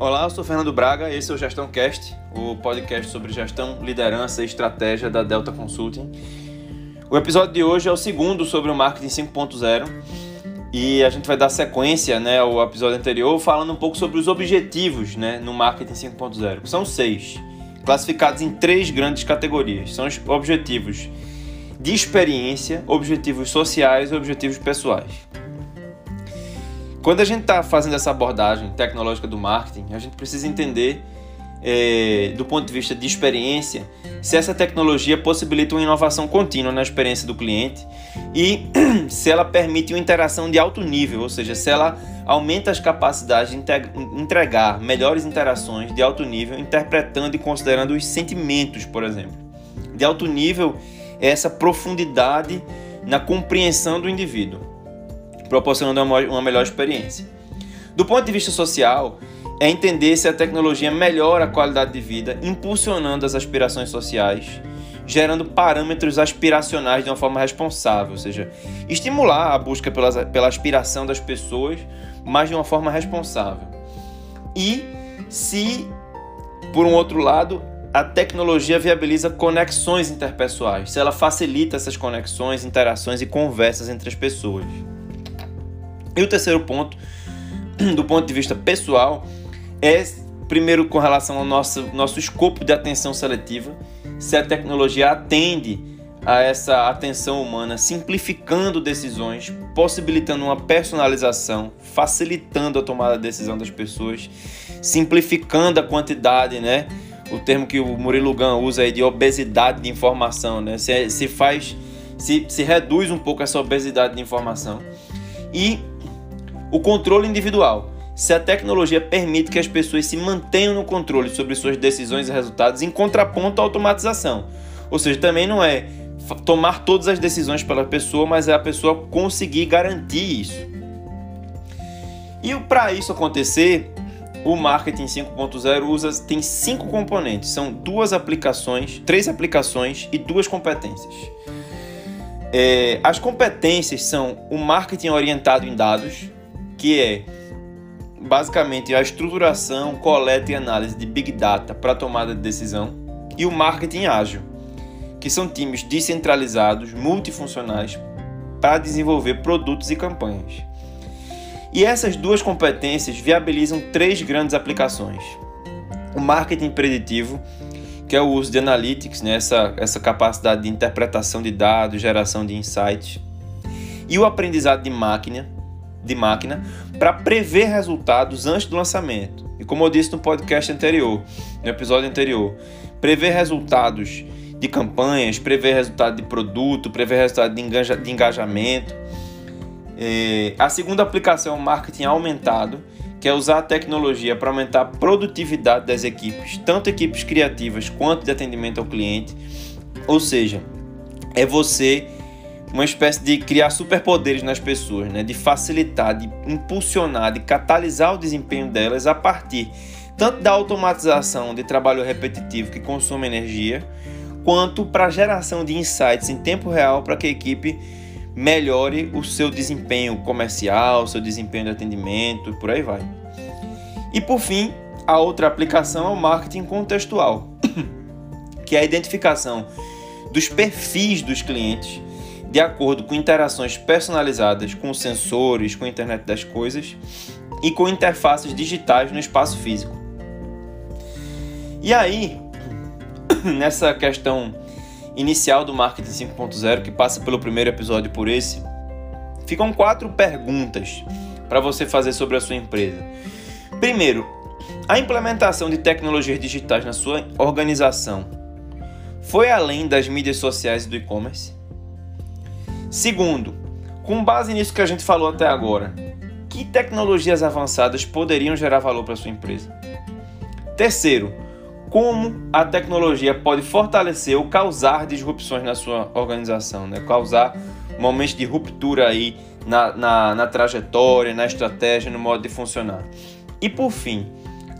Olá, eu sou Fernando Braga, esse é o Gestão Cast, o podcast sobre gestão, liderança e estratégia da Delta Consulting. O episódio de hoje é o segundo sobre o marketing 5.0 e a gente vai dar sequência né, ao episódio anterior falando um pouco sobre os objetivos né, no marketing 5.0, que são seis, classificados em três grandes categorias. São os objetivos de experiência, objetivos sociais e objetivos pessoais. Quando a gente está fazendo essa abordagem tecnológica do marketing, a gente precisa entender, é, do ponto de vista de experiência, se essa tecnologia possibilita uma inovação contínua na experiência do cliente e se ela permite uma interação de alto nível, ou seja, se ela aumenta as capacidades de entregar melhores interações de alto nível, interpretando e considerando os sentimentos, por exemplo. De alto nível é essa profundidade na compreensão do indivíduo, proporcionando uma melhor experiência. Do ponto de vista social, é entender se a tecnologia melhora a qualidade de vida, impulsionando as aspirações sociais, gerando parâmetros aspiracionais de uma forma responsável, ou seja, estimular a busca pela, pela aspiração das pessoas, mas de uma forma responsável. E se, por um outro lado, a tecnologia viabiliza conexões interpessoais, se ela facilita essas conexões, interações e conversas entre as pessoas. E o terceiro ponto, do ponto de vista pessoal, é primeiro com relação ao nosso, nosso escopo de atenção seletiva, se a tecnologia atende a essa atenção humana, simplificando decisões, possibilitando uma personalização, facilitando a tomada de decisão das pessoas, simplificando a quantidade, né? O termo que o Murilo Gun usa aí de obesidade de informação, né? Se, se faz, se, se reduz um pouco essa obesidade de informação. E o controle individual se a tecnologia permite que as pessoas se mantenham no controle sobre suas decisões e resultados em contraponto à automatização. Ou seja, também não é tomar todas as decisões pela pessoa, mas é a pessoa conseguir garantir isso. E para isso acontecer, o marketing 5.0 usa tem cinco componentes, são duas aplicações, três aplicações e duas competências. É, as competências são o marketing orientado em dados, que é basicamente a estruturação, coleta e análise de Big Data para tomada de decisão, e o marketing ágil, que são times descentralizados, multifuncionais, para desenvolver produtos e campanhas. E essas duas competências viabilizam três grandes aplicações: o marketing preditivo, que é o uso de analytics, né, essa, essa capacidade de interpretação de dados, geração de insights, e o aprendizado de máquina, de máquina para prever resultados antes do lançamento. E como eu disse no podcast anterior, no episódio anterior, prever resultados de campanhas, prever resultado de produto, prever resultado de, engaja, de engajamento. É, a segunda aplicação é o marketing aumentado, que é usar a tecnologia para aumentar a produtividade das equipes, tanto equipes criativas quanto de atendimento ao cliente. Ou seja, é você uma espécie de criar superpoderes nas pessoas, né? de facilitar, de impulsionar, de catalisar o desempenho delas a partir tanto da automatização de trabalho repetitivo que consome energia, quanto para a geração de insights em tempo real para que a equipe melhore o seu desempenho comercial, seu desempenho de atendimento, por aí vai. E por fim, a outra aplicação é o marketing contextual, que é a identificação dos perfis dos clientes de acordo com interações personalizadas com sensores, com a internet das coisas e com interfaces digitais no espaço físico. E aí, nessa questão inicial do marketing 5.0, que passa pelo primeiro episódio por esse, ficam quatro perguntas para você fazer sobre a sua empresa. Primeiro, a implementação de tecnologias digitais na sua organização foi além das mídias sociais e do e-commerce? Segundo, com base nisso que a gente falou até agora, que tecnologias avançadas poderiam gerar valor para sua empresa? Terceiro, como a tecnologia pode fortalecer ou causar disrupções na sua organização, né? causar momentos de ruptura aí na, na, na trajetória, na estratégia, no modo de funcionar. E por fim,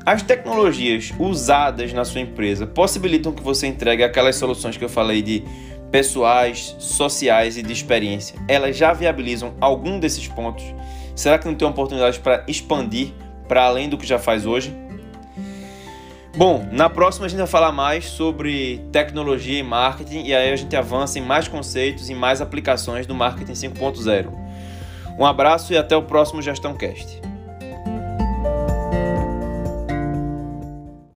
as tecnologias usadas na sua empresa possibilitam que você entregue aquelas soluções que eu falei de pessoais, sociais e de experiência, elas já viabilizam algum desses pontos? Será que não tem oportunidade para expandir para além do que já faz hoje? Bom, na próxima a gente vai falar mais sobre tecnologia e marketing e aí a gente avança em mais conceitos e mais aplicações do marketing 5.0. Um abraço e até o próximo Gestão Cast.